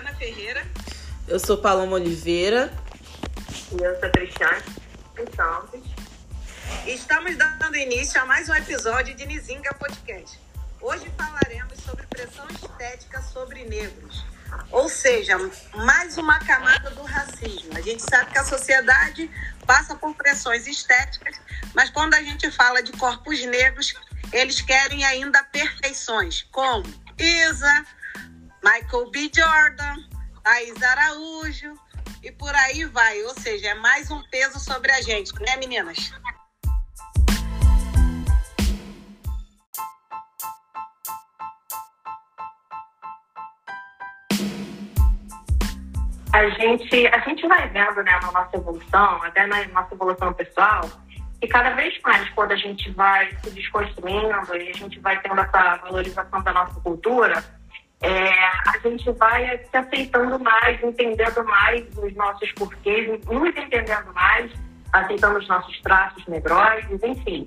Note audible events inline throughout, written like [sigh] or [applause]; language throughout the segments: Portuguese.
Juliana Ferreira. Eu sou Paloma Oliveira. E eu sou Cristiane Santos. E estamos dando início a mais um episódio de Nizinga Podcast. Hoje falaremos sobre pressão estética sobre negros. Ou seja, mais uma camada do racismo. A gente sabe que a sociedade passa por pressões estéticas, mas quando a gente fala de corpos negros, eles querem ainda perfeições, como Isa, Michael B. Jordan, Thais Araújo e por aí vai. Ou seja, é mais um peso sobre a gente, né, meninas? A gente, a gente vai vendo né, na nossa evolução, até na nossa evolução pessoal, e cada vez mais, quando a gente vai se desconstruindo e a gente vai tendo essa valorização da nossa cultura, é, a gente vai se aceitando mais, entendendo mais os nossos porquês, nos entendendo mais, aceitando os nossos traços negroides, enfim.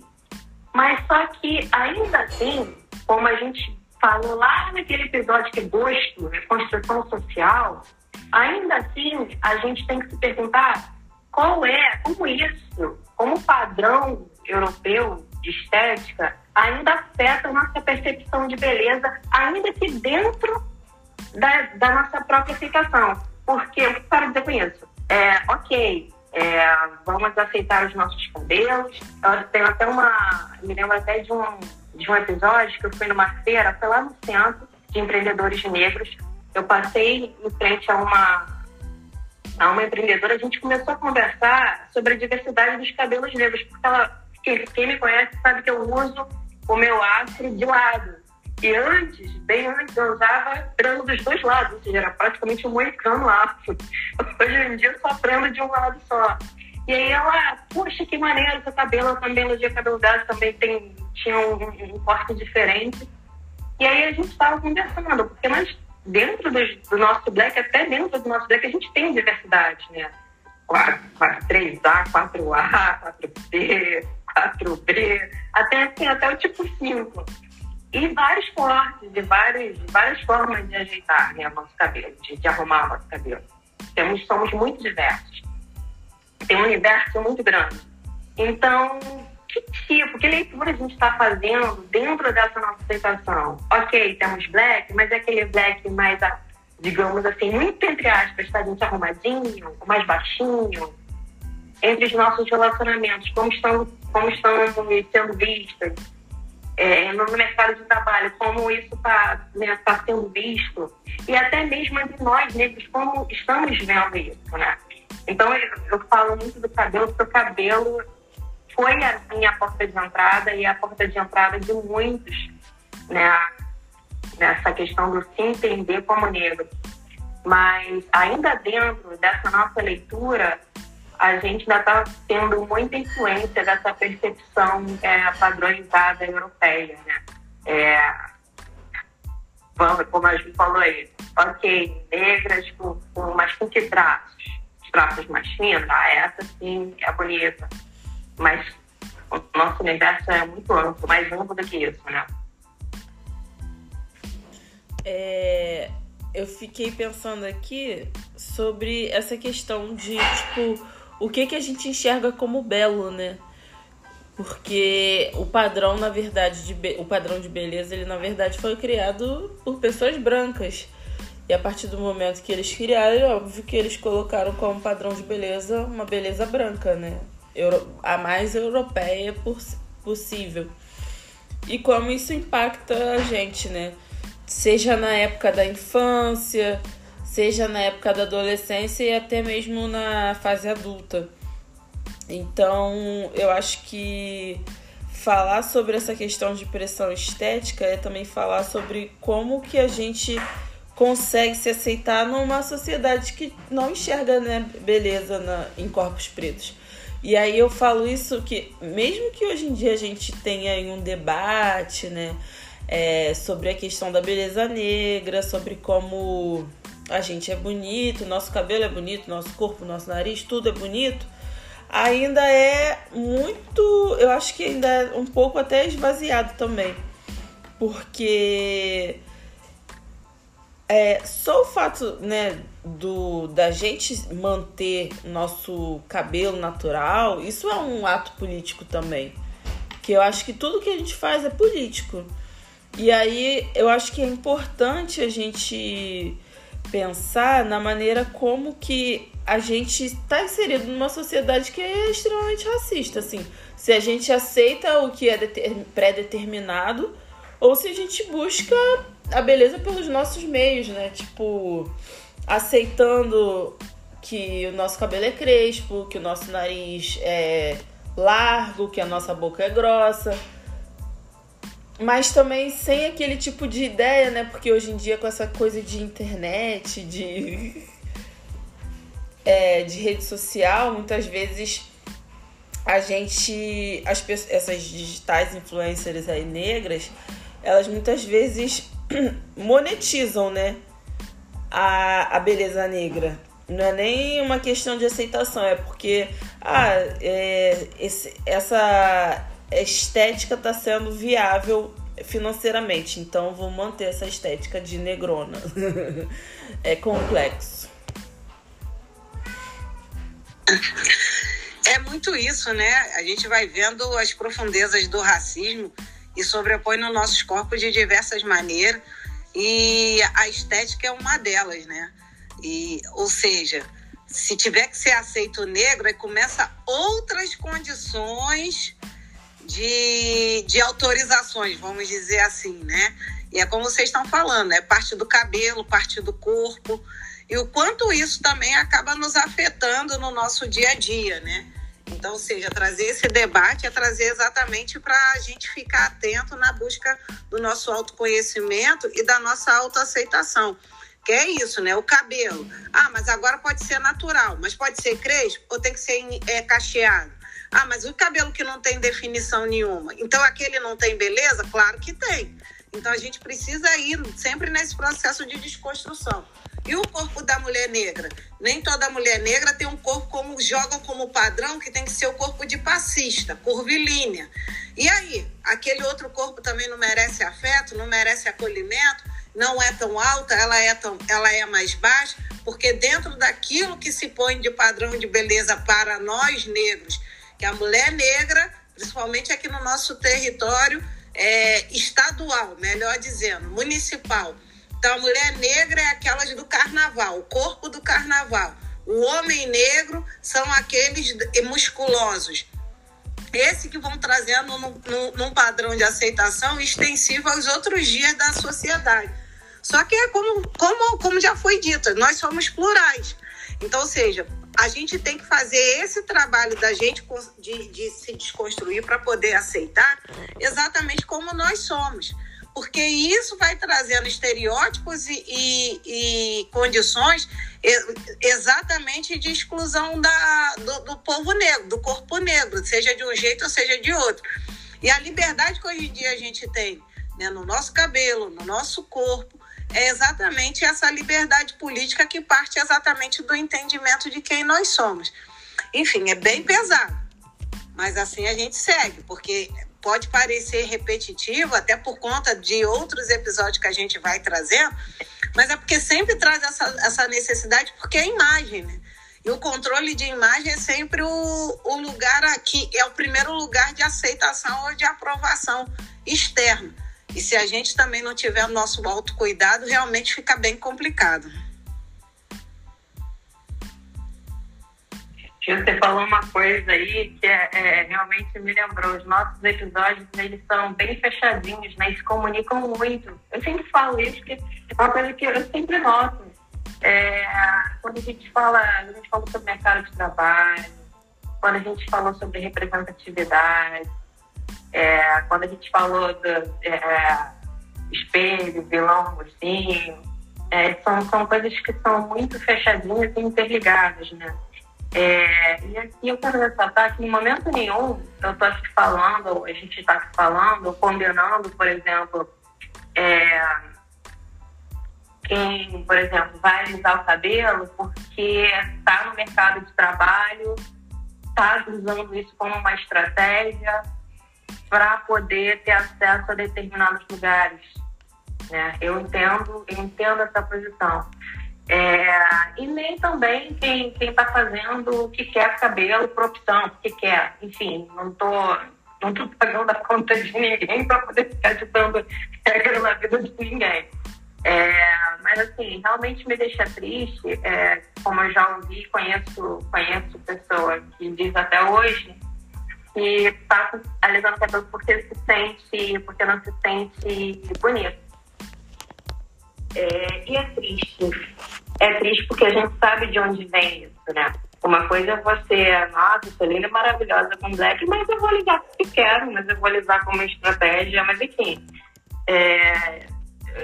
Mas só que, ainda assim, como a gente falou lá naquele episódio que gosto, é construção social, ainda assim a gente tem que se perguntar qual é, como isso, como padrão europeu de estética, ainda afeta a nossa percepção de beleza, ainda que dentro da, da nossa própria aceitação. Porque o que quero dizer com isso? É, ok, é, vamos aceitar os nossos cabelos. Eu tenho até uma. Me lembro até de um, de um episódio que eu fui numa feira, foi lá no centro de empreendedores negros. Eu passei em frente a uma, a uma empreendedora, a gente começou a conversar sobre a diversidade dos cabelos negros, porque ela, quem, quem me conhece sabe que eu uso o meu afro de lado. E antes, bem antes, eu usava prano dos dois lados, ou seja, era praticamente um moicano afro. [laughs] Hoje em dia, eu só prano de um lado só. E aí ela, poxa, que maneiro seu cabelo, eu também elogiei o cabelo dela, também tem, tinha um, um, corte diferente. E aí a gente estava conversando, porque nós, dentro do, do, nosso black, até dentro do nosso black, a gente tem diversidade, né? 4, 4, 3A, 4A, 4B, 4B, até assim, até o tipo 5. E vários cortes, e várias, várias formas de ajeitar né, nosso cabelo, de, de arrumar nosso cabelo. Temos, somos muito diversos. Tem um universo muito grande. Então, que tipo, que leitura a gente está fazendo dentro dessa nossa aceitação? Ok, temos black, mas é aquele black mais, digamos assim, muito entre aspas, tá, gente arrumadinho, mais baixinho, entre os nossos relacionamentos, como estão, como estão sendo vistas é, no mercado de trabalho, como isso está né, tá sendo visto, e até mesmo entre nós negros, como estamos vendo isso, né? Então, eu, eu falo muito do cabelo, porque o cabelo foi a minha porta de entrada e a porta de entrada de muitos, né? Nessa questão do se entender como negro. Mas, ainda dentro dessa nossa leitura, a gente ainda está tendo muita influência dessa percepção é, padronizada europeia, né? É, vamos, como a gente falou aí, ok, negras, com, mas com que traços? Os traços mais finos? Ah, essa sim é bonita. Mas o nosso universo é muito amplo, mais amplo do que isso, né? É, eu fiquei pensando aqui sobre essa questão de, tipo, o que, que a gente enxerga como belo, né? Porque o padrão, na verdade, de be... o padrão de beleza, ele na verdade foi criado por pessoas brancas. E a partir do momento que eles criaram, é óbvio que eles colocaram como padrão de beleza uma beleza branca, né? Euro... A mais europeia possível. E como isso impacta a gente, né? Seja na época da infância, seja na época da adolescência e até mesmo na fase adulta. Então, eu acho que falar sobre essa questão de pressão estética é também falar sobre como que a gente consegue se aceitar numa sociedade que não enxerga né, beleza na, em corpos pretos. E aí eu falo isso que, mesmo que hoje em dia a gente tenha um debate, né, é, sobre a questão da beleza negra, sobre como a gente é bonito, nosso cabelo é bonito, nosso corpo, nosso nariz, tudo é bonito, ainda é muito, eu acho que ainda é um pouco até esvaziado também. Porque é, só o fato, né, do da gente manter nosso cabelo natural, isso é um ato político também. Que eu acho que tudo que a gente faz é político. E aí eu acho que é importante a gente pensar na maneira como que a gente está inserido numa sociedade que é extremamente racista, assim. Se a gente aceita o que é pré-determinado ou se a gente busca a beleza pelos nossos meios, né? Tipo, aceitando que o nosso cabelo é crespo, que o nosso nariz é largo, que a nossa boca é grossa. Mas também sem aquele tipo de ideia, né? Porque hoje em dia com essa coisa de internet, de é, de rede social, muitas vezes a gente, as essas digitais influencers aí negras, elas muitas vezes [clears throat] monetizam, né, a, a beleza negra. Não é nem uma questão de aceitação, é porque ah, é, esse, essa estética está sendo viável financeiramente, então vou manter essa estética de negrona. [laughs] é complexo. É muito isso, né? A gente vai vendo as profundezas do racismo e sobrepõe nos nossos corpos de diversas maneiras e a estética é uma delas, né? E, ou seja, se tiver que ser aceito negro, aí começa outras condições de, de autorizações, vamos dizer assim, né? E é como vocês estão falando, é parte do cabelo, parte do corpo e o quanto isso também acaba nos afetando no nosso dia a dia, né? Então, ou seja, trazer esse debate é trazer exatamente para a gente ficar atento na busca do nosso autoconhecimento e da nossa autoaceitação. Que é isso, né? O cabelo. Ah, mas agora pode ser natural, mas pode ser crespo ou tem que ser é, cacheado? Ah, mas o cabelo que não tem definição nenhuma. Então aquele não tem beleza? Claro que tem. Então a gente precisa ir sempre nesse processo de desconstrução. E o corpo da mulher negra? Nem toda mulher negra tem um corpo como jogam como padrão que tem que ser o corpo de passista, curvilínea. E aí, aquele outro corpo também não merece afeto, não merece acolhimento, não é tão alta, ela é tão, ela é mais baixa, porque dentro daquilo que se põe de padrão de beleza para nós negros, que a mulher negra, principalmente aqui no nosso território é, estadual, melhor dizendo, municipal, então, a mulher negra é aquelas do carnaval, o corpo do carnaval. O homem negro são aqueles musculosos. Esse que vão trazendo num, num, num padrão de aceitação extensivo aos outros dias da sociedade. Só que é como, como, como já foi dito, nós somos plurais. Então, ou seja, a gente tem que fazer esse trabalho da gente de, de se desconstruir para poder aceitar exatamente como nós somos porque isso vai trazendo estereótipos e, e, e condições exatamente de exclusão da, do, do, povo negro, do corpo negro, seja de um jeito ou seja de outro. E a liberdade que hoje em dia a gente tem né, no nosso cabelo, no nosso corpo, é exatamente essa liberdade política que parte exatamente do entendimento de quem nós somos. Enfim, é bem pesado, mas assim a gente segue, porque pode parecer repetitivo, até por conta de outros episódios que a gente vai trazendo, mas é porque sempre traz essa, essa necessidade, porque é imagem, né? E o controle de imagem é sempre o, o lugar aqui, é o primeiro lugar de aceitação ou de aprovação externa. E se a gente também não tiver o nosso autocuidado, realmente fica bem complicado. Você falou uma coisa aí que é, é, realmente me lembrou. Os nossos episódios, eles são bem fechadinhos, né? Se comunicam muito. Eu sempre falo isso, que é uma coisa que eu sempre noto. É, quando a gente fala, a gente falou sobre mercado de trabalho, quando a gente falou sobre representatividade, é, quando a gente falou do é, espelho, vilão, mocinho, é, são, são coisas que são muito fechadinhas e interligadas, né? É, e aqui eu quero ressaltar que em momento nenhum eu estou aqui falando, a gente está aqui falando, condenando, por exemplo, é, quem, por exemplo, vai alisar o cabelo porque está no mercado de trabalho, está usando isso como uma estratégia para poder ter acesso a determinados lugares. né? Eu entendo, eu entendo essa posição. É, e nem também quem está fazendo o que quer cabelo por opção, porque quer. Enfim, não estou não tô pagando a conta de ninguém para poder ficar ditando regra na vida de ninguém. É, mas assim, realmente me deixa triste, é, como eu já ouvi, conheço, conheço pessoa que diz até hoje que está alisando o cabelo porque se sente, porque não se sente bonito. É, e é triste. É triste porque a gente sabe de onde vem isso, né? Uma coisa é você, nossa, sou linda maravilhosa com black, mas eu vou ligar porque quero, mas eu vou lisar como estratégia, mas enfim. É,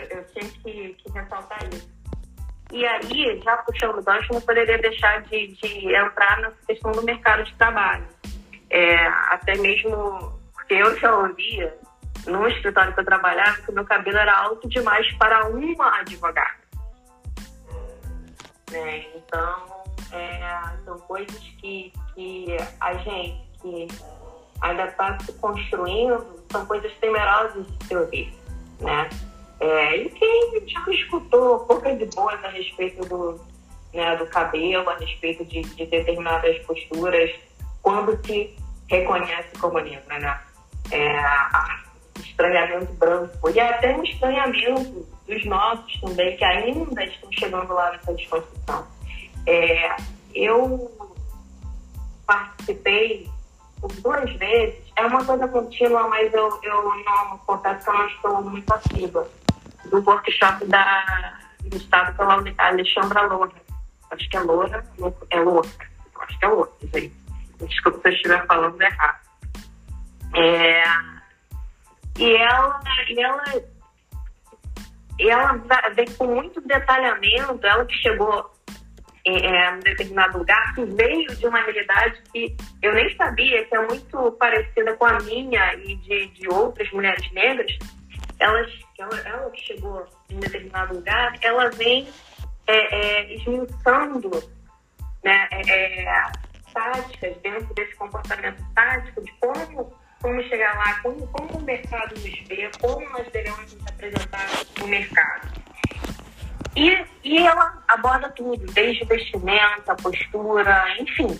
eu tinha que, que ressaltar isso. E aí, já puxando o gancho, não poderia deixar de, de entrar nessa questão do mercado de trabalho. É, até mesmo porque eu já ouvia no escritório que eu trabalhava que meu cabelo era alto demais para uma advogada. Né? Então, é, são coisas que, que a gente que ainda está se construindo, são coisas temerosas de se ouvir. Né? É, e quem já escutou poucas de boas a respeito do, né, do cabelo, a respeito de, de determinadas posturas, quando se reconhece como negra, né? É, estranhamento branco e até um estranhamento dos nossos também, que ainda estão chegando lá nessa desconstrução. É, eu participei por duas vezes, é uma coisa contínua, mas eu, eu não confesso que eu não estou muito ativa do workshop da, do Estado pela Alexandra Loura. Acho que é Loura, é Loura. Acho que é Loura, isso aí. Desculpa se eu estiver falando errado. É, e ela, ela, ela vem com muito detalhamento, ela que chegou em é, é, um determinado lugar, que veio de uma realidade que eu nem sabia, que é muito parecida com a minha e de, de outras mulheres negras, elas, ela, ela que chegou em determinado lugar, ela vem é, é, esmiuçando né, é, é, táticas dentro desse comportamento tático de como, como chegar lá, como, como o mercado nos vê, como nós devemos nos apresentar no mercado. E, e ela aborda tudo, desde vestimenta, postura, enfim.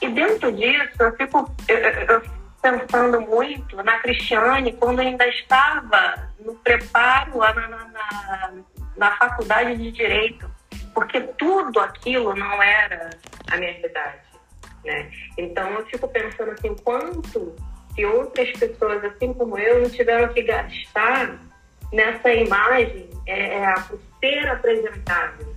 E dentro disso, eu fico, eu, eu, pensando muito na Cristiane quando ainda estava no preparo lá na, na, na faculdade de Direito, porque tudo aquilo não era a minha realidade. Né? Então eu fico pensando assim, quanto que outras pessoas, assim como eu, não tiveram que gastar nessa imagem é, é, ser apresentável.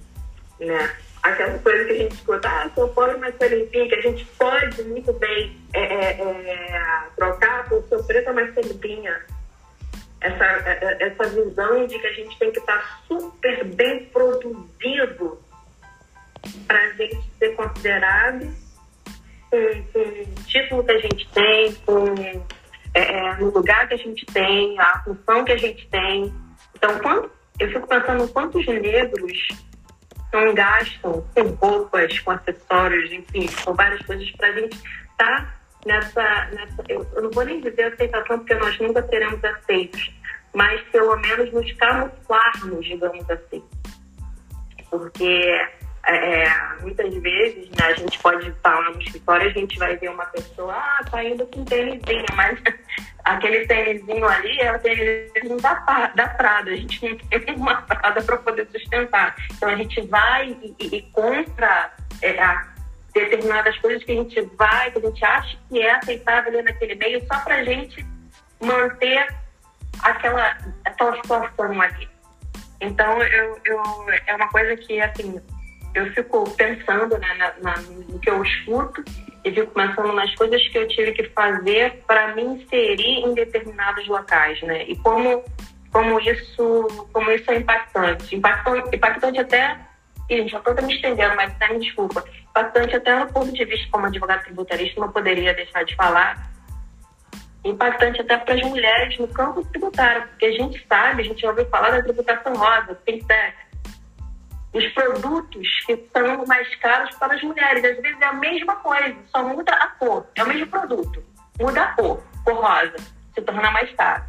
Né? aquela coisa que a gente escuta, ah, seu pode mais ser limpinho, que a gente pode muito bem é, é, é, trocar por seu preta mais ser limpinha. Essa, é, é, essa visão de que a gente tem que estar super bem produzido para a gente ser considerado com, o título que a gente tem, com é, no lugar que a gente tem, a função que a gente tem. Então, quando, eu fico pensando quantos negros não gastam com roupas, com acessórios, enfim, com várias coisas para a gente estar tá nessa, nessa eu, eu, não vou nem dizer aceitação, porque nós nunca seremos aceitos, mas pelo menos nos camuflarmos, digamos assim. Porque é, muitas vezes né, a gente pode estar no escritório a gente vai ver uma pessoa, ah, tá indo com tênisinho, mas [laughs] aquele tênisinho ali é o tênisinho da, da Prada, a gente não tem [laughs] uma Prada para poder sustentar. Então a gente vai e, e, e compra é, determinadas coisas que a gente vai, que a gente acha que é aceitável ali naquele meio, só para a gente manter aquela, aquela situação ali. Então, eu, eu, é uma coisa que, assim, eu fico pensando né, na, na, no que eu escuto e fico pensando nas coisas que eu tive que fazer para me inserir em determinados locais, né? E como, como, isso, como isso é impactante. Impactante, impactante até, e já estou me estendendo, mas tá, me desculpa, impactante até no ponto de vista como advogado tributarista, não poderia deixar de falar, impactante até para as mulheres no campo tributário, porque a gente sabe, a gente já ouviu falar da tributação rosa, fintech, os produtos que são mais caros para as mulheres. Às vezes é a mesma coisa, só muda a cor. É o mesmo produto, muda a cor, cor rosa, se torna mais caro.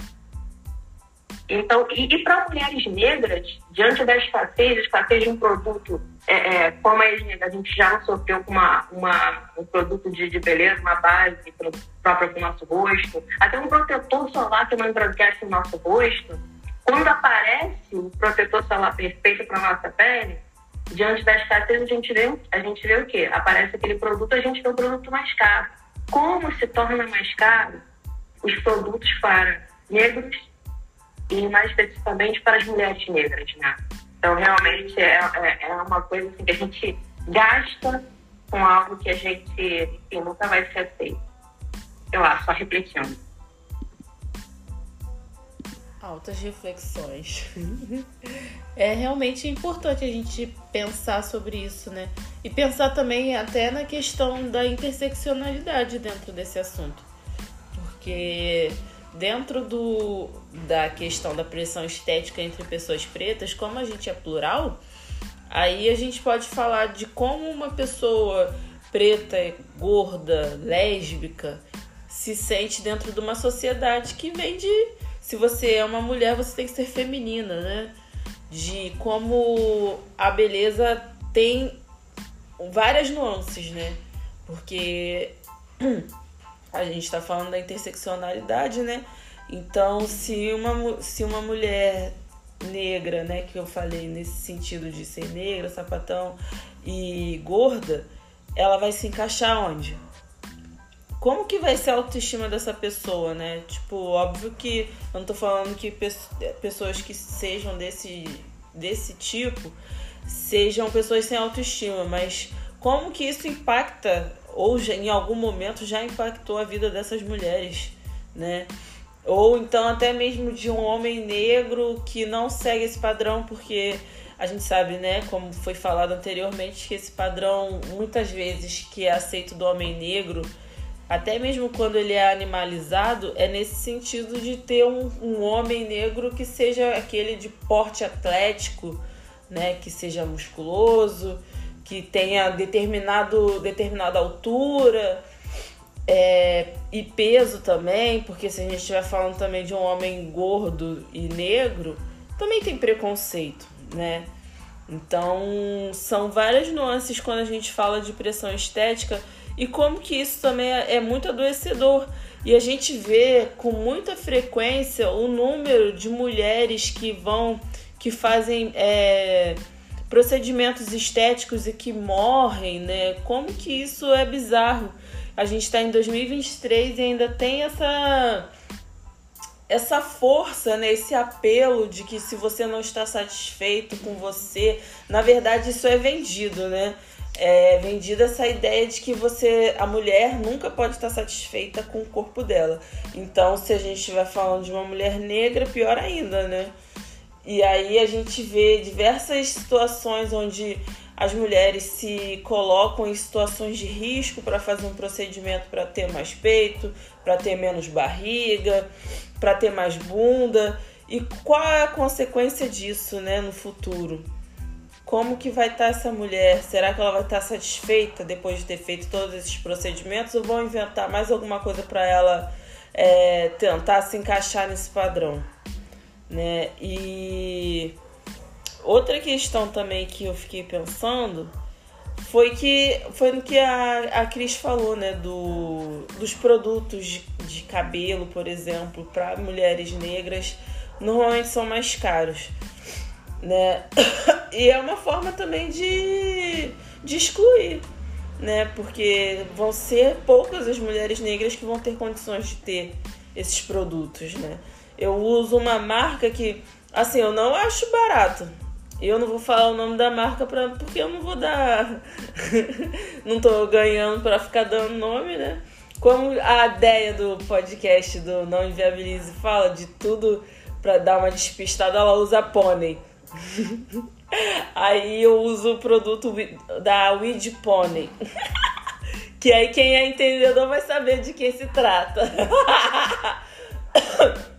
Então, e, e para mulheres negras, diante da escassez, escassez de um produto, é, é, como a gente já não sofreu com uma, uma, um produto de, de beleza, uma base própria para o nosso rosto, até um protetor solar que não embranquece o nosso rosto, quando aparece o protetor solar perfeito para nossa pele, diante da escassez, a gente, vê, a gente vê o quê? Aparece aquele produto, a gente vê o produto mais caro. Como se torna mais caro os produtos para negros e mais especificamente para as mulheres negras, né? Então, realmente é, é, é uma coisa assim, que a gente gasta com algo que a gente enfim, nunca vai ser aceito. Eu acho, só refletindo. Altas reflexões. [laughs] é realmente importante a gente pensar sobre isso, né? E pensar também até na questão da interseccionalidade dentro desse assunto. Porque dentro do, da questão da pressão estética entre pessoas pretas, como a gente é plural, aí a gente pode falar de como uma pessoa preta, gorda, lésbica se sente dentro de uma sociedade que vem de se você é uma mulher, você tem que ser feminina, né? De como a beleza tem várias nuances, né? Porque [clears throat] a gente está falando da interseccionalidade, né? Então, se uma, se uma mulher negra, né, que eu falei nesse sentido de ser negra, sapatão e gorda, ela vai se encaixar onde? Como que vai ser a autoestima dessa pessoa, né? Tipo, óbvio que eu não tô falando que pessoas que sejam desse, desse tipo sejam pessoas sem autoestima, mas como que isso impacta ou já, em algum momento já impactou a vida dessas mulheres, né? Ou então até mesmo de um homem negro que não segue esse padrão, porque a gente sabe, né, como foi falado anteriormente, que esse padrão muitas vezes que é aceito do homem negro, até mesmo quando ele é animalizado, é nesse sentido de ter um, um homem negro que seja aquele de porte atlético, né, que seja musculoso, que tenha determinado, determinada altura é, e peso também, porque se a gente estiver falando também de um homem gordo e negro, também tem preconceito, né? Então, são várias nuances quando a gente fala de pressão estética e como que isso também é, é muito adoecedor. E a gente vê com muita frequência o número de mulheres que vão, que fazem é, procedimentos estéticos e que morrem, né? Como que isso é bizarro? A gente está em 2023 e ainda tem essa essa força, né, esse apelo de que se você não está satisfeito com você, na verdade isso é vendido, né? É vendida essa ideia de que você, a mulher nunca pode estar satisfeita com o corpo dela. Então, se a gente estiver falando de uma mulher negra, pior ainda, né? E aí a gente vê diversas situações onde as mulheres se colocam em situações de risco para fazer um procedimento para ter mais peito, para ter menos barriga, para ter mais bunda. E qual é a consequência disso, né, no futuro? Como que vai estar tá essa mulher? Será que ela vai estar tá satisfeita depois de ter feito todos esses procedimentos ou vão inventar mais alguma coisa para ela é, tentar se encaixar nesse padrão? né? E outra questão também que eu fiquei pensando foi que foi no que a, a Cris falou, né, do, dos produtos de, de cabelo, por exemplo, para mulheres negras, normalmente são mais caros, né? [coughs] E é uma forma também de, de excluir, né? Porque vão ser poucas as mulheres negras que vão ter condições de ter esses produtos, né? Eu uso uma marca que, assim, eu não acho barato. Eu não vou falar o nome da marca pra, porque eu não vou dar. [laughs] não tô ganhando pra ficar dando nome, né? Como a ideia do podcast do Não Inviabilize fala de tudo pra dar uma despistada, ela usa pônei. [laughs] aí eu uso o produto da Weed Pony. [laughs] que aí quem é entendedor vai saber de que se trata. [laughs]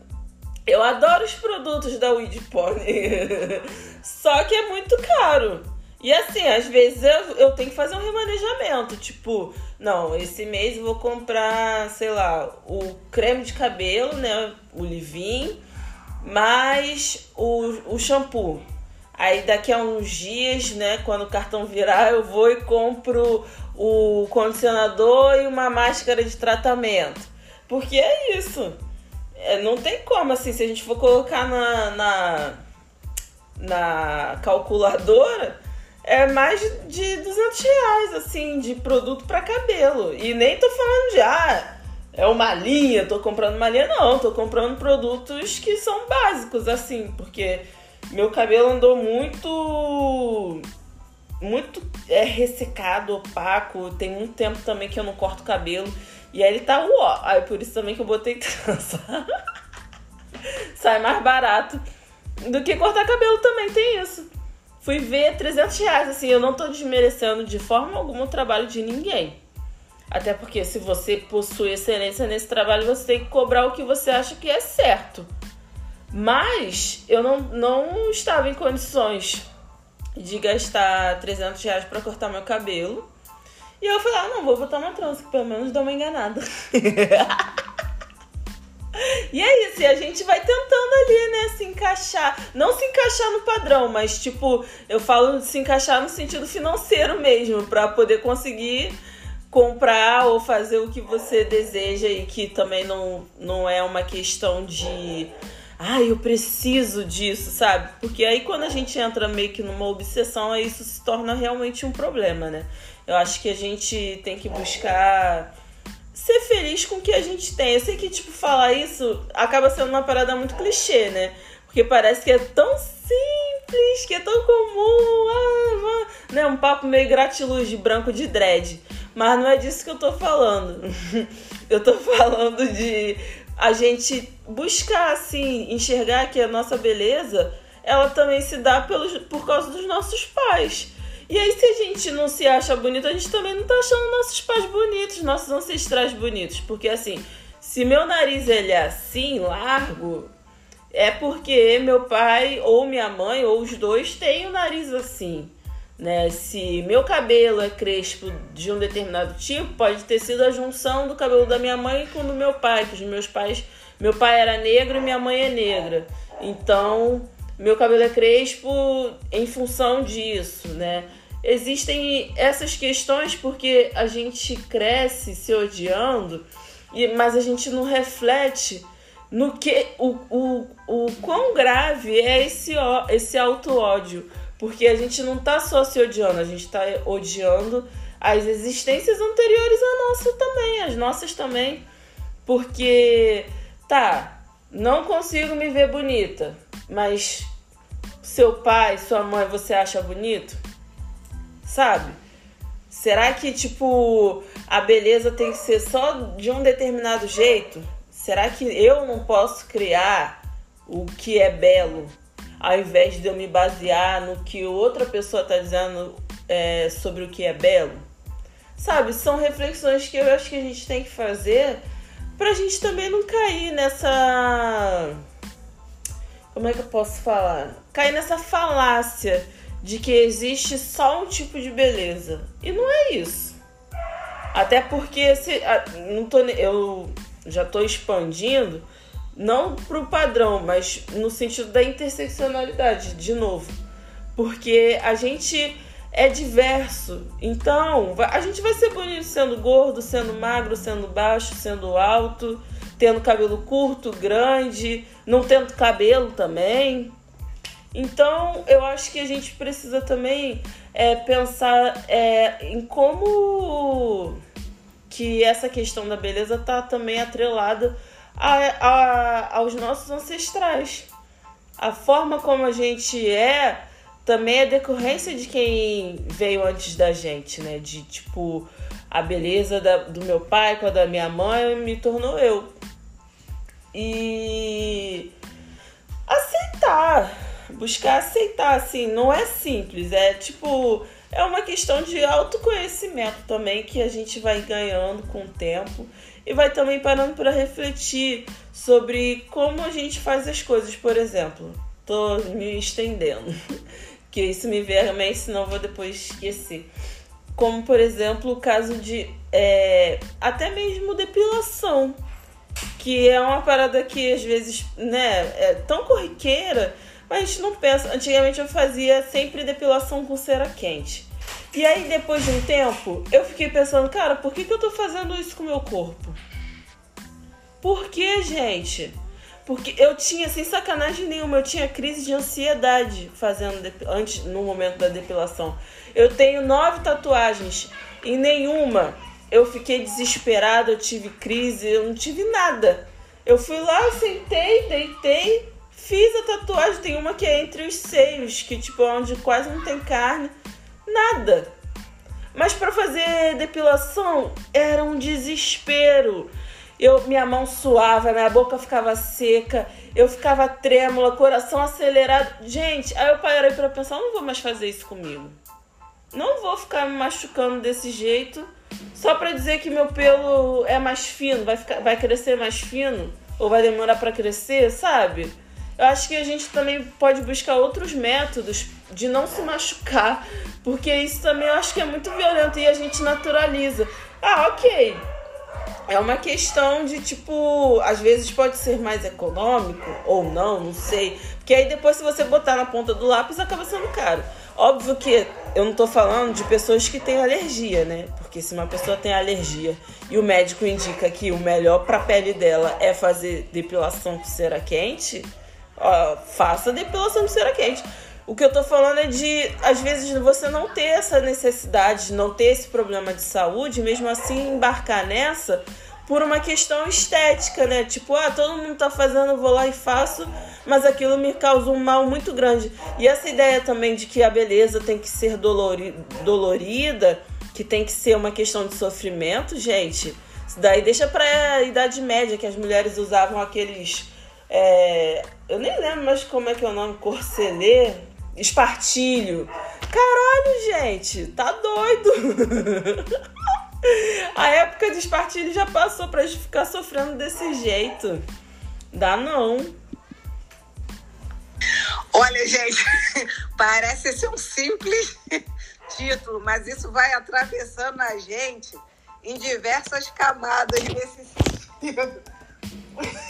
Eu adoro os produtos da Weed Pony. Só que é muito caro. E assim, às vezes eu, eu tenho que fazer um remanejamento. Tipo, não, esse mês eu vou comprar, sei lá, o creme de cabelo, né? O Livin. Mais o, o shampoo. Aí daqui a uns dias, né, quando o cartão virar, eu vou e compro o condicionador e uma máscara de tratamento. Porque é isso. É, não tem como, assim, se a gente for colocar na, na, na calculadora, é mais de 200 reais, assim, de produto para cabelo. E nem tô falando de, ah, é uma linha, tô comprando uma linha, não. Tô comprando produtos que são básicos, assim, porque meu cabelo andou muito. Muito é, ressecado, opaco. Tem muito tempo também que eu não corto cabelo. E aí ele tá uó. Aí por isso também que eu botei [laughs] trança. Sai mais barato do que cortar cabelo também, tem isso. Fui ver 300 reais, assim, eu não tô desmerecendo de forma alguma o trabalho de ninguém. Até porque se você possui excelência nesse trabalho, você tem que cobrar o que você acha que é certo. Mas eu não, não estava em condições de gastar 300 reais pra cortar meu cabelo. E eu falei, ah, não, vou botar uma trança, que pelo menos dá uma enganada. [laughs] e é isso, e a gente vai tentando ali, né, se encaixar. Não se encaixar no padrão, mas tipo, eu falo de se encaixar no sentido financeiro mesmo, para poder conseguir comprar ou fazer o que você deseja e que também não, não é uma questão de ai, eu preciso disso, sabe? Porque aí quando a gente entra meio que numa obsessão, aí isso se torna realmente um problema, né? Eu acho que a gente tem que buscar ser feliz com o que a gente tem. Eu sei que, tipo, falar isso acaba sendo uma parada muito clichê, né? Porque parece que é tão simples, que é tão comum, ah, ah, né? Um papo meio gratiluz de branco de dread. Mas não é disso que eu tô falando. [laughs] eu tô falando de a gente buscar, assim, enxergar que a nossa beleza, ela também se dá pelos, por causa dos nossos pais. E aí, se a gente não se acha bonito, a gente também não tá achando nossos pais bonitos, nossos ancestrais bonitos. Porque, assim, se meu nariz ele é assim, largo, é porque meu pai ou minha mãe, ou os dois, têm o nariz assim. Né? Se meu cabelo é crespo de um determinado tipo, pode ter sido a junção do cabelo da minha mãe com do meu pai, que os meus pais, meu pai era negro e minha mãe é negra. Então, meu cabelo é crespo em função disso, né? Existem essas questões porque a gente cresce se odiando, mas a gente não reflete no que o, o, o quão grave é esse, esse auto-ódio porque a gente não tá só se odiando, a gente tá odiando as existências anteriores à nossa também, as nossas também. Porque, tá, não consigo me ver bonita, mas seu pai, sua mãe, você acha bonito? Sabe? Será que, tipo, a beleza tem que ser só de um determinado jeito? Será que eu não posso criar o que é belo? Ao invés de eu me basear no que outra pessoa está dizendo é, sobre o que é belo? Sabe, são reflexões que eu acho que a gente tem que fazer para a gente também não cair nessa. Como é que eu posso falar? Cair nessa falácia de que existe só um tipo de beleza. E não é isso. Até porque se, não tô, eu já estou expandindo não pro padrão, mas no sentido da interseccionalidade, de novo. Porque a gente é diverso. Então, a gente vai ser bonito sendo gordo, sendo magro, sendo baixo, sendo alto, tendo cabelo curto, grande, não tendo cabelo também. Então, eu acho que a gente precisa também é, pensar é, em como que essa questão da beleza tá também atrelada a, a, aos nossos ancestrais. A forma como a gente é também é decorrência de quem veio antes da gente, né? De tipo, a beleza da, do meu pai com a da minha mãe me tornou eu. E aceitar, buscar aceitar, assim, não é simples, é tipo, é uma questão de autoconhecimento também que a gente vai ganhando com o tempo e vai também parando para refletir sobre como a gente faz as coisas, por exemplo. Tô me estendendo, [laughs] que isso me vem à mente, senão vou depois esquecer. Como, por exemplo, o caso de é, até mesmo depilação. que é uma parada que às vezes, né, é tão corriqueira, mas a gente não pensa. Antigamente eu fazia sempre depilação com cera quente. E aí, depois de um tempo, eu fiquei pensando, cara, por que, que eu tô fazendo isso com o meu corpo? Por que, gente? Porque eu tinha, sem sacanagem nenhuma, eu tinha crise de ansiedade fazendo antes, no momento da depilação. Eu tenho nove tatuagens e nenhuma eu fiquei desesperada, eu tive crise, eu não tive nada. Eu fui lá, sentei, deitei, fiz a tatuagem. Tem uma que é entre os seios, que tipo, onde quase não tem carne. Nada. Mas para fazer depilação era um desespero. Eu, minha mão suava, minha boca ficava seca, eu ficava trêmula, coração acelerado. Gente, aí eu parei para pensar, não vou mais fazer isso comigo. Não vou ficar me machucando desse jeito só para dizer que meu pelo é mais fino, vai, ficar, vai crescer mais fino ou vai demorar para crescer, sabe? Eu acho que a gente também pode buscar outros métodos de não se machucar, porque isso também eu acho que é muito violento e a gente naturaliza. Ah, ok. É uma questão de tipo, às vezes pode ser mais econômico ou não, não sei. Porque aí depois, se você botar na ponta do lápis, acaba sendo caro. Óbvio que eu não tô falando de pessoas que têm alergia, né? Porque se uma pessoa tem alergia e o médico indica que o melhor para a pele dela é fazer depilação com cera quente, ó, faça depilação com cera quente. O que eu tô falando é de, às vezes, você não ter essa necessidade, não ter esse problema de saúde, mesmo assim embarcar nessa por uma questão estética, né? Tipo, ah, todo mundo tá fazendo, eu vou lá e faço, mas aquilo me causa um mal muito grande. E essa ideia também de que a beleza tem que ser dolori dolorida, que tem que ser uma questão de sofrimento, gente, isso daí deixa pra Idade Média, que as mulheres usavam aqueles. É, eu nem lembro mais como é que é o nome, corcelê, espartilho. Caralho, gente, tá doido. [laughs] A época de espartilho já passou pra gente ficar sofrendo desse jeito. Dá não. Olha, gente, [laughs] parece ser um simples [laughs] título, mas isso vai atravessando a gente em diversas camadas nesse sentido.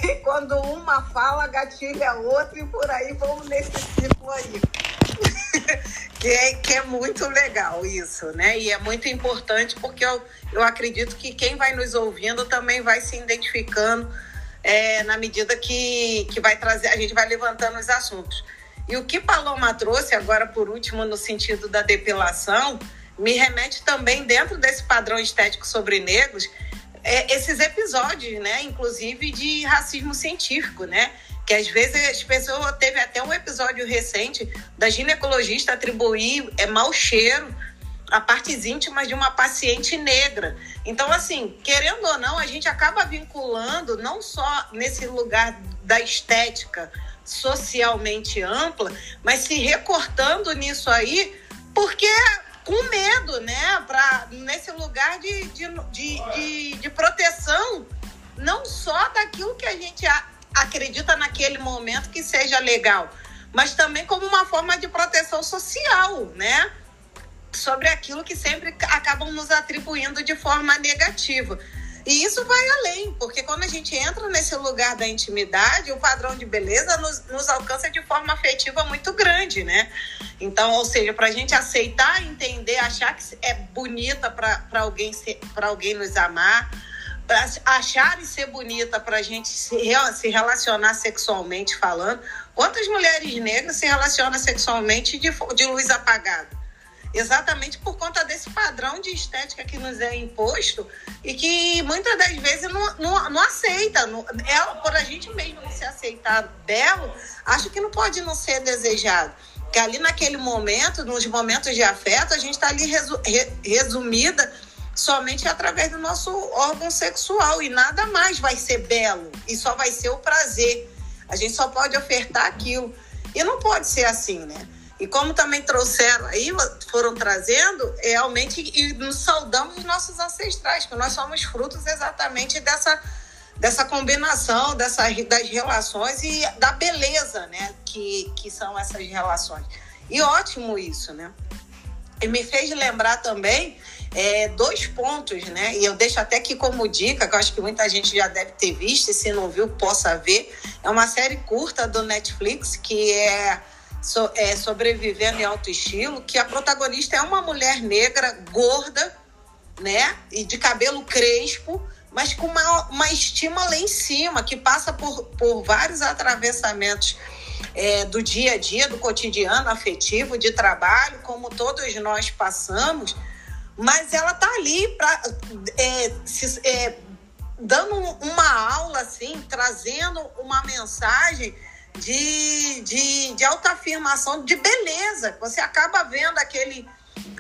E [laughs] quando uma fala, gatilha a outra e por aí vamos nesse ciclo aí. [laughs] que, é, que é muito legal isso, né? E é muito importante porque eu, eu acredito que quem vai nos ouvindo também vai se identificando é, na medida que, que vai trazer, a gente vai levantando os assuntos. E o que Paloma trouxe agora por último no sentido da depilação me remete também dentro desse padrão estético sobre negros é, esses episódios, né, inclusive de racismo científico, né, que às vezes as pessoas teve até um episódio recente da ginecologista atribuir é mau cheiro a partes íntimas de uma paciente negra. Então, assim, querendo ou não, a gente acaba vinculando não só nesse lugar da estética socialmente ampla, mas se recortando nisso aí, porque com medo, né? Pra, nesse lugar de, de, de, de, de proteção, não só daquilo que a gente acredita naquele momento que seja legal, mas também como uma forma de proteção social, né? Sobre aquilo que sempre acabam nos atribuindo de forma negativa. E isso vai além, porque quando a gente entra nesse lugar da intimidade, o padrão de beleza nos, nos alcança de forma afetiva muito grande, né? Então, ou seja, para a gente aceitar, entender, achar que é bonita para alguém, alguém nos amar, para achar e ser bonita para a gente se, se relacionar sexualmente falando. Quantas mulheres negras se relacionam sexualmente de, de luz apagada? Exatamente por conta desse padrão de estética que nos é imposto e que muitas das vezes não, não, não aceita. Não, é, por a gente mesmo se aceitar belo, acho que não pode não ser desejado. Que ali naquele momento, nos momentos de afeto, a gente está ali resu, re, resumida somente através do nosso órgão sexual e nada mais vai ser belo e só vai ser o prazer. A gente só pode ofertar aquilo. E não pode ser assim, né? E como também trouxeram aí, foram trazendo, realmente, e nos saudamos os nossos ancestrais, que nós somos frutos exatamente dessa, dessa combinação, dessa, das relações e da beleza, né? Que, que são essas relações. E ótimo isso, né? E me fez lembrar também é, dois pontos, né? E eu deixo até aqui como dica, que eu acho que muita gente já deve ter visto, e se não viu, possa ver. É uma série curta do Netflix que é, so, é Sobrevivendo em Alto Estilo, que a protagonista é uma mulher negra, gorda, né? E de cabelo crespo, mas com uma, uma estima lá em cima, que passa por, por vários atravessamentos é, do dia a dia, do cotidiano afetivo, de trabalho, como todos nós passamos, mas ela tá ali para é, é, dando uma aula assim, trazendo uma mensagem de, de, de autoafirmação, de beleza. Você acaba vendo aquele,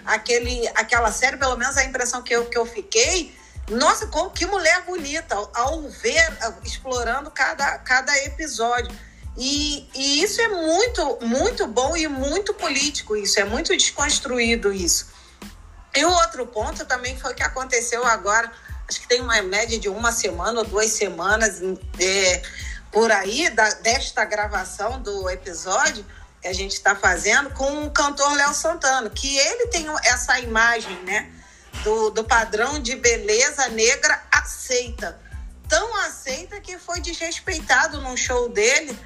aquele, aquela série, pelo menos a impressão que eu, que eu fiquei. Nossa, como, que mulher bonita ao, ao ver, explorando cada, cada episódio. E, e isso é muito, muito bom e muito político, isso, é muito desconstruído isso. E o outro ponto também foi o que aconteceu agora, acho que tem uma média de uma semana ou duas semanas é, por aí da, desta gravação do episódio que a gente está fazendo com o cantor Léo Santana, que ele tem essa imagem, né, do, do padrão de beleza negra aceita. Tão aceita que foi desrespeitado num show dele,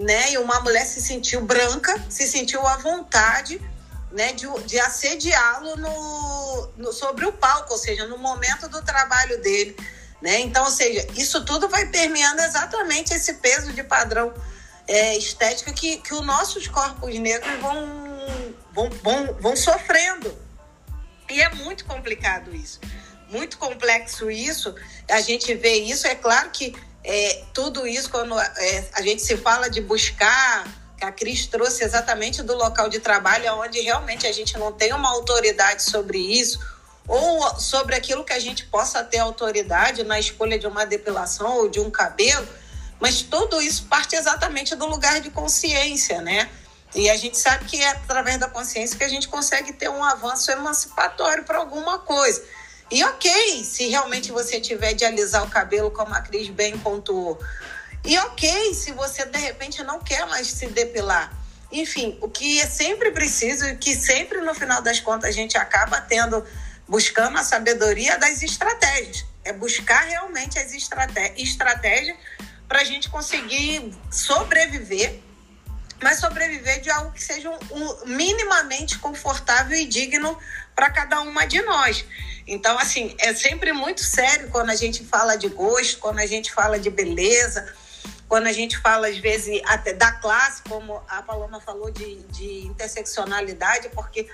né, e uma mulher se sentiu branca, se sentiu à vontade né, de, de assediá-lo no, no, sobre o palco, ou seja, no momento do trabalho dele. Né? Então, ou seja, isso tudo vai permeando exatamente esse peso de padrão é, estético que, que os nossos corpos negros vão, vão, vão, vão sofrendo. E é muito complicado isso. Muito complexo isso. A gente vê isso, é claro que é, tudo isso, quando é, a gente se fala de buscar que a Cris trouxe exatamente do local de trabalho, onde realmente a gente não tem uma autoridade sobre isso, ou sobre aquilo que a gente possa ter autoridade na escolha de uma depilação ou de um cabelo, mas tudo isso parte exatamente do lugar de consciência, né? E a gente sabe que é através da consciência que a gente consegue ter um avanço emancipatório para alguma coisa. E ok, se realmente você tiver de alisar o cabelo, como a Cris bem pontuou, e ok, se você de repente não quer mais se depilar. Enfim, o que é sempre preciso e que sempre no final das contas a gente acaba tendo, buscando a sabedoria das estratégias. É buscar realmente as estratégias para a gente conseguir sobreviver, mas sobreviver de algo que seja um, um, minimamente confortável e digno para cada uma de nós. Então, assim, é sempre muito sério quando a gente fala de gosto, quando a gente fala de beleza quando a gente fala, às vezes, até da classe, como a Paloma falou, de, de interseccionalidade, porque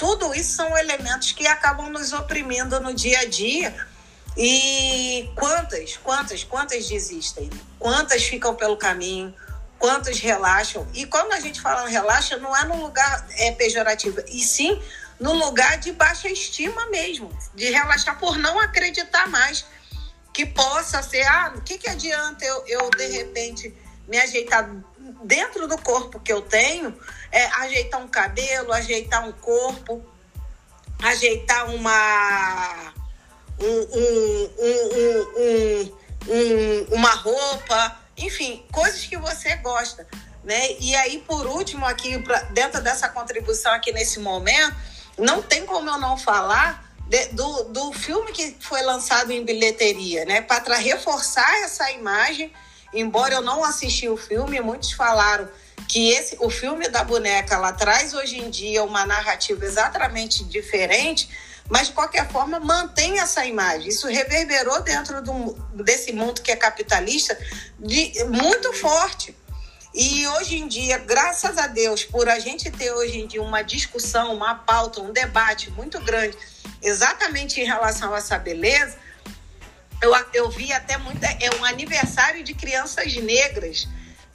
tudo isso são elementos que acabam nos oprimindo no dia a dia. E quantas, quantas, quantas desistem? Quantas ficam pelo caminho? Quantas relaxam? E quando a gente fala relaxa, não é no lugar é, pejorativo, e sim no lugar de baixa estima mesmo, de relaxar por não acreditar mais que possa ser, ah, o que, que adianta eu, eu, de repente, me ajeitar dentro do corpo que eu tenho, é, ajeitar um cabelo, ajeitar um corpo, ajeitar uma. Um, um, um, uma roupa, enfim, coisas que você gosta. Né? E aí, por último, aqui, pra, dentro dessa contribuição aqui nesse momento, não tem como eu não falar de, do, do filme que foi lançado em bilheteria, né? Para reforçar essa imagem, embora eu não assisti o filme, muitos falaram que esse, o filme da boneca ela traz hoje em dia uma narrativa exatamente diferente, mas de qualquer forma mantém essa imagem. Isso reverberou dentro do, desse mundo que é capitalista de, muito forte. E hoje em dia, graças a Deus, por a gente ter hoje em dia uma discussão, uma pauta, um debate muito grande exatamente em relação a essa beleza, eu, eu vi até muito. É um aniversário de crianças negras,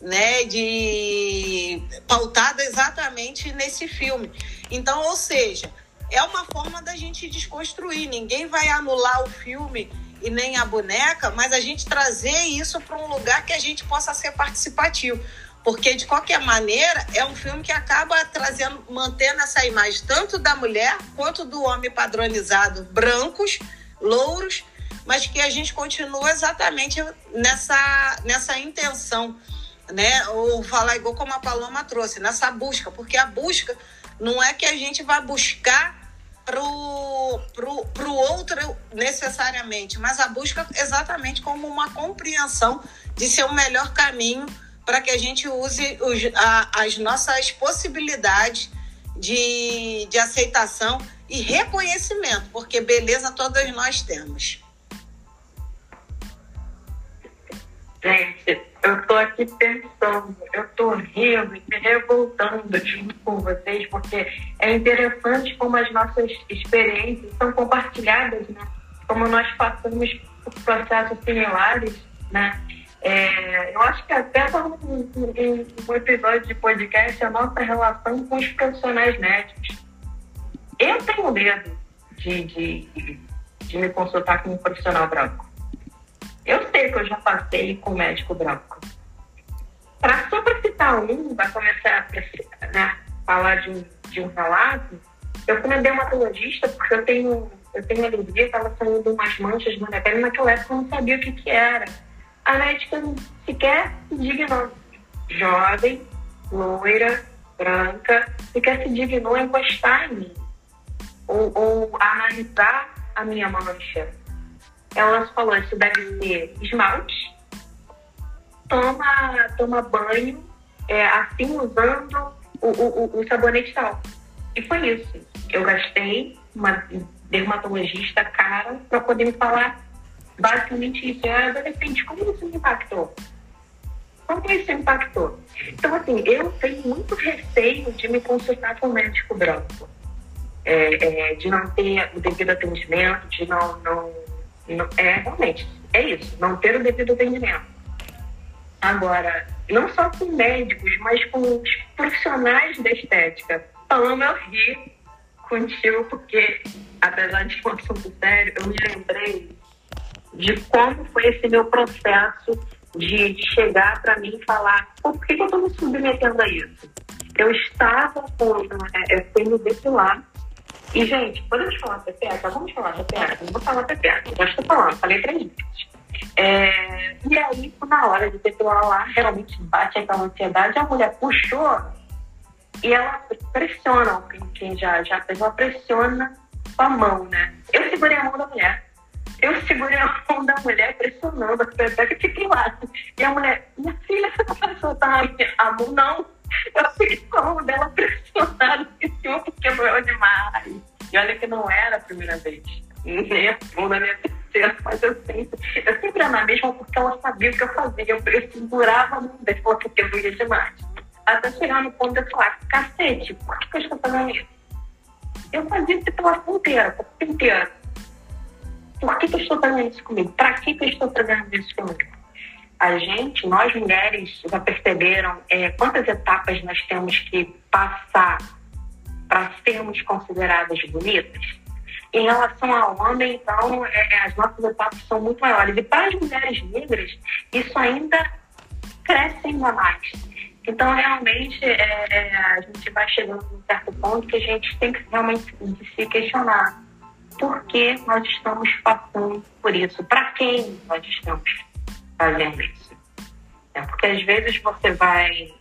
né? De pautado exatamente nesse filme. Então, ou seja, é uma forma da gente desconstruir. Ninguém vai anular o filme e nem a boneca, mas a gente trazer isso para um lugar que a gente possa ser participativo porque de qualquer maneira é um filme que acaba trazendo, mantendo essa imagem tanto da mulher quanto do homem padronizado, brancos, louros, mas que a gente continua exatamente nessa, nessa intenção, né? Ou falar igual como a Paloma trouxe, nessa busca, porque a busca não é que a gente vai buscar pro, pro, pro outro necessariamente, mas a busca exatamente como uma compreensão de ser o melhor caminho para que a gente use os, a, as nossas possibilidades de, de aceitação e reconhecimento, porque beleza todas nós temos. Gente, tô aqui pensando, eu tô rindo e me revoltando junto com vocês, porque é interessante como as nossas experiências são compartilhadas, né? Como nós passamos por processos similares, né? É, eu acho que até um, um, um episódio de podcast a nossa relação com os profissionais médicos. Eu tenho medo de, de, de me consultar com um profissional branco. Eu sei que eu já passei com médico branco. Pra, só para citar um, vai começar a né, falar de um, de um relato, eu fui na dermatologista porque eu tenho, eu tenho alergia, estava saindo umas manchas na minha pele, naquela época eu não sabia o que, que era. A médica sequer se dignou. Jovem, loira, branca, sequer se dignou a encostar em mim ou, ou analisar a minha mancha ela falou, isso deve ser esmalte, toma, toma banho, é, assim usando o, o, o sabonete tal. E foi isso. Eu gastei uma dermatologista cara para poder me falar basicamente isso. Eu era adolescente, como isso me impactou? Como isso impactou? Então, assim, eu tenho muito receio de me consultar com um médico branco. É, é, de não ter o devido atendimento, de não, não é, realmente, é isso, não ter o devido atendimento. Agora, não só com médicos, mas com os profissionais da estética. Falando, eu ri contigo, porque, apesar de um assunto sério, eu me lembrei de como foi esse meu processo de chegar para mim e falar por que, que eu estou me submetendo a isso. Eu estava com, eu fui me depilar e, gente, podemos falar pepeca? Vamos falar pepeca? Não vou falar pepeca, já estou falando, falei três vezes. É, e aí, na hora de depilar lá, realmente bate aquela ansiedade, a mulher puxou e ela pressiona, quem já, já fez, ela pressiona com a mão, né? Eu segurei a mão da mulher. Eu segurei a mão da mulher pressionando a pepeca e fiquei lá. E a mulher, minha filha, você não vai soltar a mão? Não. Eu fiquei com a mão dela [laughs] pressionada em cima porque doeu demais. E olha que não era a primeira vez, nem a segunda, nem a terceira, mas eu sempre, eu sempre era na mesma porque ela sabia o que eu fazia. Eu, eu segurava a mão dela porque doía demais. Até chegar no ponto de eu falar, cacete, por que, eu estou fazendo isso? Eu fazia isso pela inteira, vida inteira. Por que, que eu estou fazendo isso comigo? Para que, que eu estou fazendo isso comigo? a gente, nós mulheres, já perceberam é, quantas etapas nós temos que passar para sermos consideradas bonitas? Em relação ao homem, então, é, é, as nossas etapas são muito maiores. E para as mulheres negras, isso ainda cresce ainda mais. Então, realmente, é, é, a gente vai chegando a um certo ponto que a gente tem que realmente se questionar por que nós estamos passando por isso, para quem nós estamos fazendo isso. É porque às vezes você vai,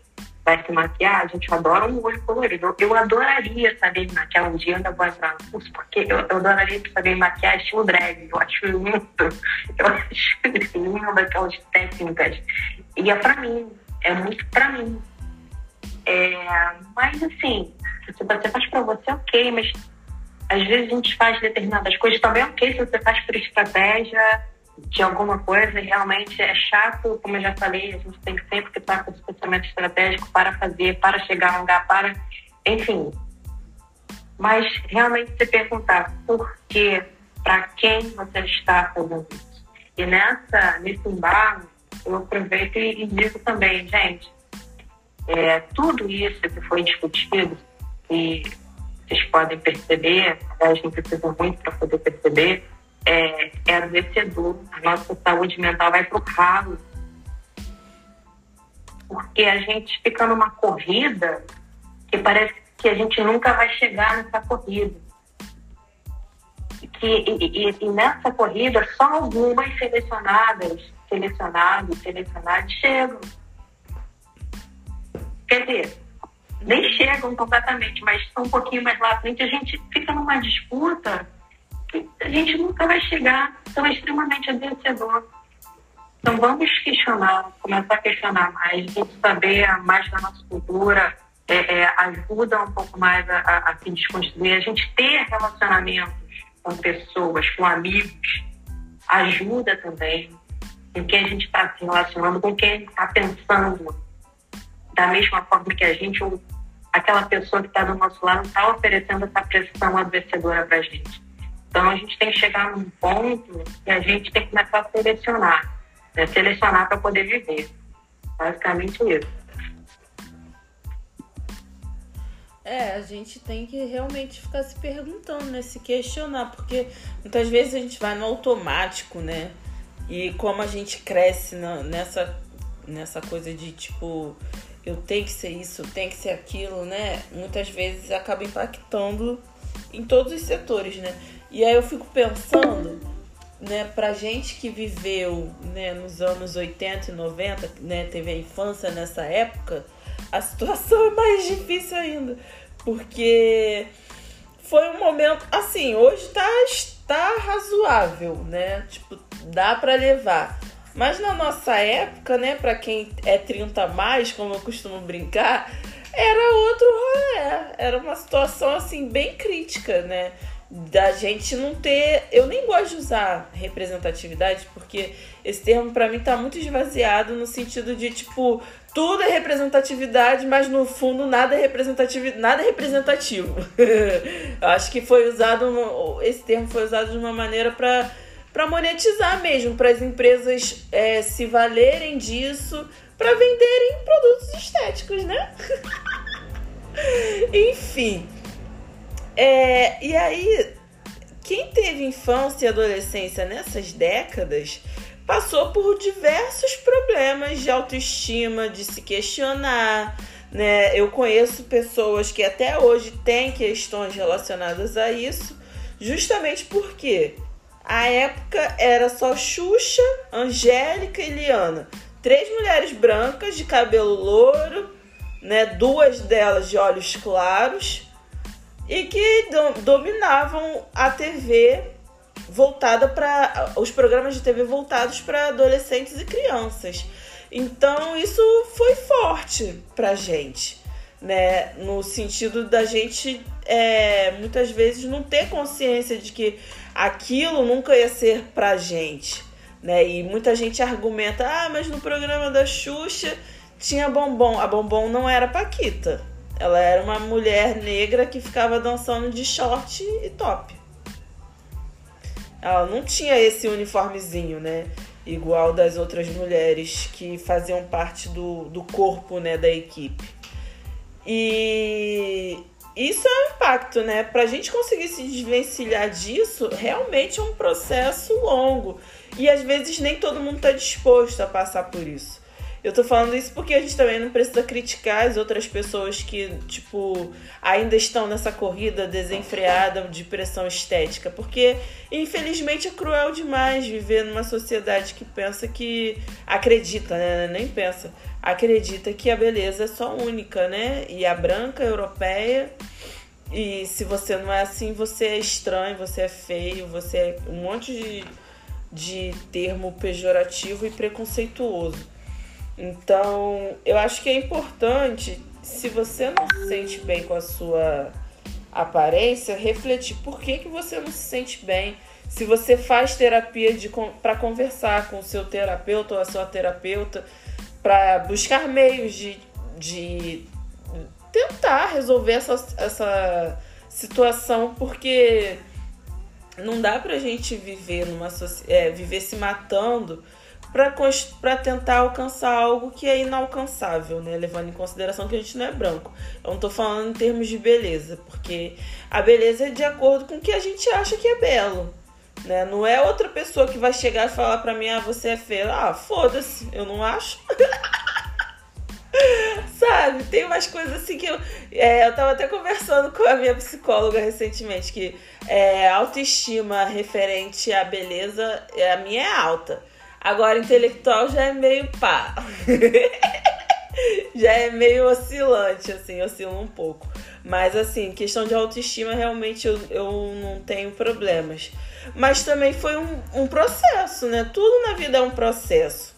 vai se maquiar, a gente adora um olho colorido. Eu adoraria saber maquiar um dia, ainda vou entrar no curso, porque eu, eu adoraria saber maquiar estilo drag. Eu acho lindo, [laughs] eu acho lindo aquelas técnicas. E é pra mim, é muito pra mim. É, mas assim, se você faz pra você, ok, mas às vezes a gente faz determinadas coisas também ok se você faz por estratégia de alguma coisa e realmente é chato, como eu já falei, a gente tem que sempre estar com esse pensamento estratégico para fazer, para chegar a um lugar, para. Enfim. Mas realmente se perguntar por que, para quem você está fazendo isso. E nessa, nesse embalo, eu aproveito e, digo também, gente, é, tudo isso que foi discutido, e vocês podem perceber, a gente precisa muito para poder perceber, é, é adoecedor. A nossa saúde mental vai para o ralo. Porque a gente fica numa corrida que parece que a gente nunca vai chegar nessa corrida. Que, e, e, e nessa corrida, só algumas selecionadas, selecionados, selecionados chegam. Quer dizer, nem chegam completamente, mas estão um pouquinho mais lá à frente, a gente fica numa disputa que a gente nunca vai chegar, é extremamente adoecedor. Então vamos questionar, começar a questionar mais, saber mais da nossa cultura, é, é, ajuda um pouco mais a, a, a se desconstruir. A gente ter relacionamentos com pessoas, com amigos, ajuda também com quem a gente está se relacionando, com quem está pensando da mesma forma que a gente, ou aquela pessoa que está do nosso lado está oferecendo essa pressão adoecedora para a gente. Então a gente tem que chegar num ponto que a gente tem que começar a selecionar, né? selecionar para poder viver. Basicamente isso. É, a gente tem que realmente ficar se perguntando, né? Se questionar, porque muitas vezes a gente vai no automático, né? E como a gente cresce na, nessa, nessa coisa de tipo, eu tenho que ser isso, eu tenho que ser aquilo, né? Muitas vezes acaba impactando em todos os setores, né? E aí eu fico pensando, né, pra gente que viveu, né, nos anos 80 e 90, né, teve a infância nessa época, a situação é mais difícil ainda. Porque foi um momento. Assim, hoje tá, tá razoável, né? Tipo, dá para levar. Mas na nossa época, né, para quem é 30 a mais, como eu costumo brincar, era outro rolê. Era uma situação assim bem crítica, né? Da gente não ter. Eu nem gosto de usar representatividade, porque esse termo para mim tá muito esvaziado no sentido de tipo, tudo é representatividade, mas no fundo nada é representativo, nada é representativo. [laughs] Acho que foi usado esse termo foi usado de uma maneira para para monetizar mesmo, para as empresas é, se valerem disso para venderem produtos estéticos, né? [laughs] Enfim, é, e aí, quem teve infância e adolescência nessas décadas passou por diversos problemas de autoestima, de se questionar. Né? Eu conheço pessoas que até hoje têm questões relacionadas a isso, justamente porque a época era só Xuxa, Angélica e Liana. Três mulheres brancas de cabelo louro, né? duas delas de olhos claros e que dominavam a TV voltada para os programas de TV voltados para adolescentes e crianças. Então isso foi forte pra gente, né? No sentido da gente é, muitas vezes não ter consciência de que aquilo nunca ia ser pra gente, né? E muita gente argumenta: "Ah, mas no programa da Xuxa tinha bombom. A bombom não era Paquita. Ela era uma mulher negra que ficava dançando de short e top. Ela não tinha esse uniformezinho, né? Igual das outras mulheres que faziam parte do, do corpo, né, da equipe. E isso é um impacto, né? Pra gente conseguir se desvencilhar disso, realmente é um processo longo. E às vezes nem todo mundo está disposto a passar por isso. Eu tô falando isso porque a gente também não precisa criticar as outras pessoas que, tipo, ainda estão nessa corrida desenfreada de pressão estética. Porque, infelizmente, é cruel demais viver numa sociedade que pensa que. acredita, né? Nem pensa. Acredita que a beleza é só única, né? E a branca, a europeia. E se você não é assim, você é estranho, você é feio, você é um monte de, de termo pejorativo e preconceituoso. Então, eu acho que é importante, se você não se sente bem com a sua aparência, refletir por que, que você não se sente bem. Se você faz terapia para conversar com o seu terapeuta ou a sua terapeuta, para buscar meios de, de tentar resolver essa, essa situação, porque não dá pra gente viver numa é, viver se matando para tentar alcançar algo que é inalcançável, né? Levando em consideração que a gente não é branco. Eu não tô falando em termos de beleza, porque a beleza é de acordo com o que a gente acha que é belo. Né? Não é outra pessoa que vai chegar e falar pra mim, ah, você é feia. Ah, foda-se, eu não acho. [laughs] Sabe? Tem umas coisas assim que eu. É, eu tava até conversando com a minha psicóloga recentemente, que é, autoestima referente à beleza, a minha é alta. Agora, intelectual já é meio pá. [laughs] já é meio oscilante, assim, oscila um pouco. Mas, assim, questão de autoestima, realmente eu, eu não tenho problemas. Mas também foi um, um processo, né? Tudo na vida é um processo.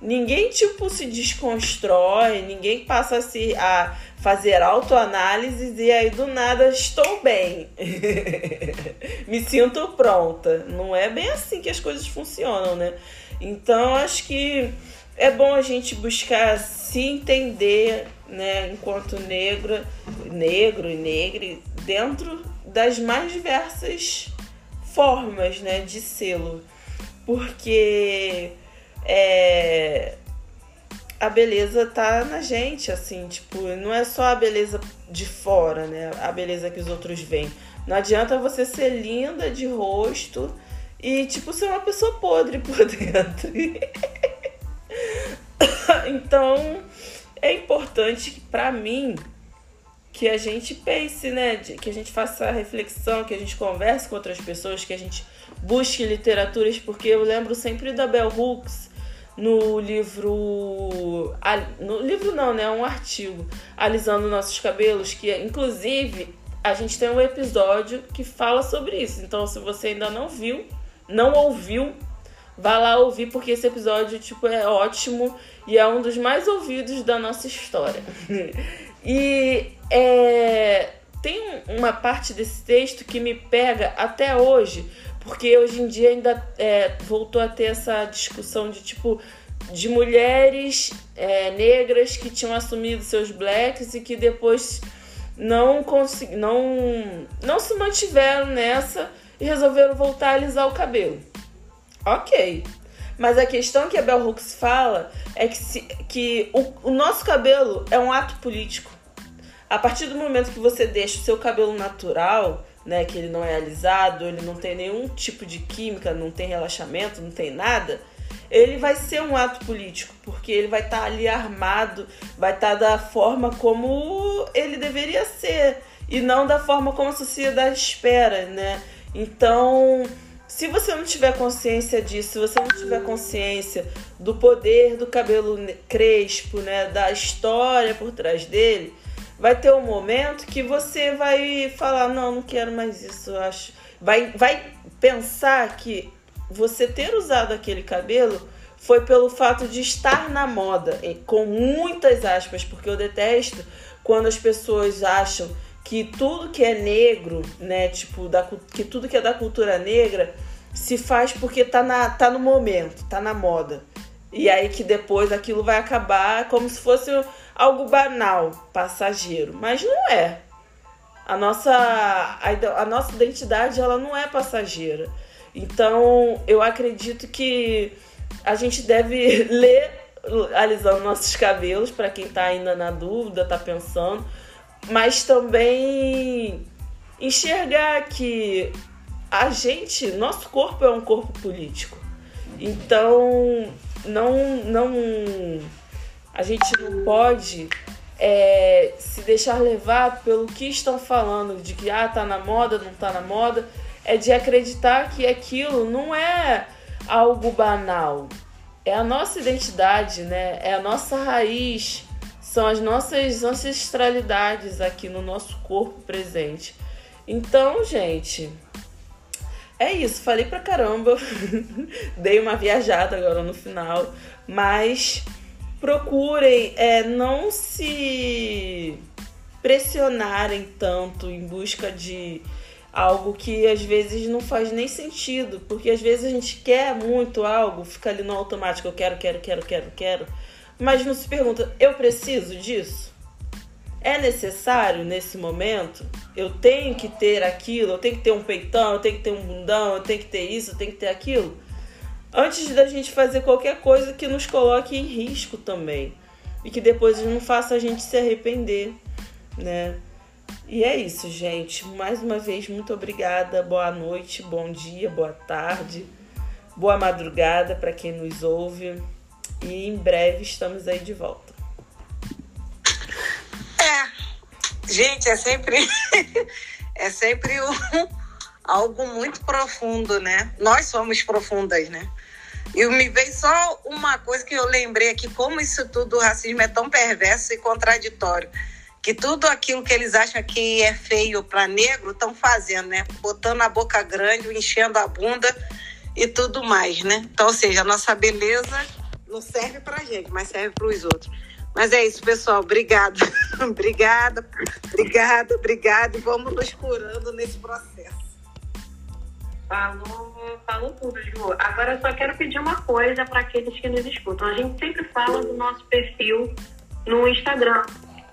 Ninguém, tipo, se desconstrói, ninguém passa a, se, a fazer autoanálises e aí do nada estou bem. [laughs] Me sinto pronta. Não é bem assim que as coisas funcionam, né? Então, acho que é bom a gente buscar se entender, né, enquanto negro, negro e negre, dentro das mais diversas formas, né, de selo. Porque é, a beleza tá na gente, assim, tipo, não é só a beleza de fora, né, a beleza que os outros veem. Não adianta você ser linda de rosto e, tipo, ser uma pessoa podre por [laughs] dentro. então, é importante para mim que a gente pense, né, que a gente faça reflexão, que a gente converse com outras pessoas, que a gente busque literaturas, porque eu lembro sempre da Bell Hooks no livro, no livro não, né, um artigo, alisando nossos cabelos, que inclusive a gente tem um episódio que fala sobre isso. Então, se você ainda não viu, não ouviu, Vá lá ouvir porque esse episódio tipo é ótimo e é um dos mais ouvidos da nossa história. [laughs] e é, tem uma parte desse texto que me pega até hoje, porque hoje em dia ainda é, voltou a ter essa discussão de tipo de mulheres é, negras que tinham assumido seus blacks e que depois não consegui, não não se mantiveram nessa e resolveram voltar a alisar o cabelo. Ok. Mas a questão que a Bell Hooks fala é que, se, que o, o nosso cabelo é um ato político. A partir do momento que você deixa o seu cabelo natural, né, que ele não é alisado, ele não tem nenhum tipo de química, não tem relaxamento, não tem nada, ele vai ser um ato político, porque ele vai estar tá ali armado, vai estar tá da forma como ele deveria ser e não da forma como a sociedade espera, né? Então, se você não tiver consciência disso, se você não tiver consciência do poder do cabelo crespo, né, da história por trás dele, vai ter um momento que você vai falar: não, não quero mais isso. Eu acho. Vai, vai pensar que você ter usado aquele cabelo foi pelo fato de estar na moda, com muitas aspas, porque eu detesto quando as pessoas acham que tudo que é negro, né, tipo, da, que tudo que é da cultura negra se faz porque tá, na, tá no momento, tá na moda. E aí que depois aquilo vai acabar como se fosse algo banal, passageiro. Mas não é. A nossa, a, a nossa identidade ela não é passageira. Então eu acredito que a gente deve [laughs] ler alisando nossos cabelos para quem está ainda na dúvida, está pensando, mas também enxergar que a gente, nosso corpo é um corpo político. Então, não, não, a gente não pode é, se deixar levar pelo que estão falando de que ah tá na moda, não tá na moda, é de acreditar que aquilo não é algo banal. É a nossa identidade, né? É a nossa raiz, são as nossas ancestralidades aqui no nosso corpo presente. Então, gente, é isso, falei pra caramba. [laughs] Dei uma viajada agora no final. Mas procurem é, não se pressionarem tanto em busca de algo que às vezes não faz nem sentido, porque às vezes a gente quer muito algo, fica ali no automático, eu quero, quero, quero, quero, quero, mas não se pergunta, eu preciso disso? É necessário nesse momento? Eu tenho que ter aquilo, eu tenho que ter um peitão, eu tenho que ter um bundão, eu tenho que ter isso, eu tenho que ter aquilo. Antes da gente fazer qualquer coisa que nos coloque em risco também. E que depois não faça a gente se arrepender, né? E é isso, gente. Mais uma vez, muito obrigada. Boa noite, bom dia, boa tarde, boa madrugada para quem nos ouve. E em breve estamos aí de volta. Gente, é sempre, [laughs] é sempre um, algo muito profundo, né? Nós somos profundas, né? E me veio só uma coisa que eu lembrei aqui, como isso tudo, o racismo é tão perverso e contraditório. Que tudo aquilo que eles acham que é feio para negro estão fazendo, né? Botando a boca grande, enchendo a bunda e tudo mais, né? Então, ou seja, a nossa beleza não serve pra gente, mas serve para os outros. Mas é isso, pessoal. [laughs] Obrigada. obrigada, obrigada, obrigada. E vamos nos curando nesse processo. Falou, falou tudo, Ju. Agora eu só quero pedir uma coisa para aqueles que nos escutam. A gente sempre fala do nosso perfil no Instagram,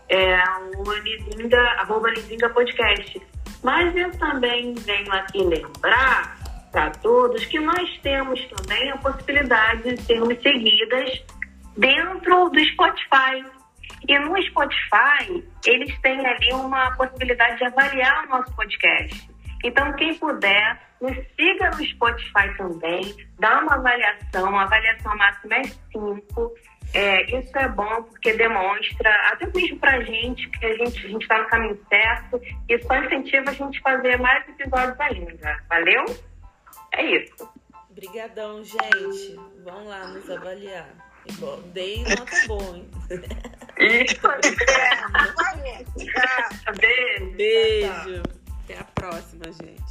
é o Anizinga, arroba Anizinga Podcast. Mas eu também venho aqui lembrar para todos que nós temos também a possibilidade de sermos seguidas dentro do Spotify. E no Spotify, eles têm ali uma possibilidade de avaliar o nosso podcast. Então, quem puder, nos siga no Spotify também, dá uma avaliação, a avaliação máxima é 5. É, isso é bom porque demonstra, até mesmo pra gente, que a gente a está no caminho certo e só incentiva a gente fazer mais episódios ainda. Valeu? É isso. Obrigadão, gente. Vão lá nos avaliar. Bom, dei nota boa, hein? [laughs] Isso, é. Beijo. Beijo. Até a próxima, gente.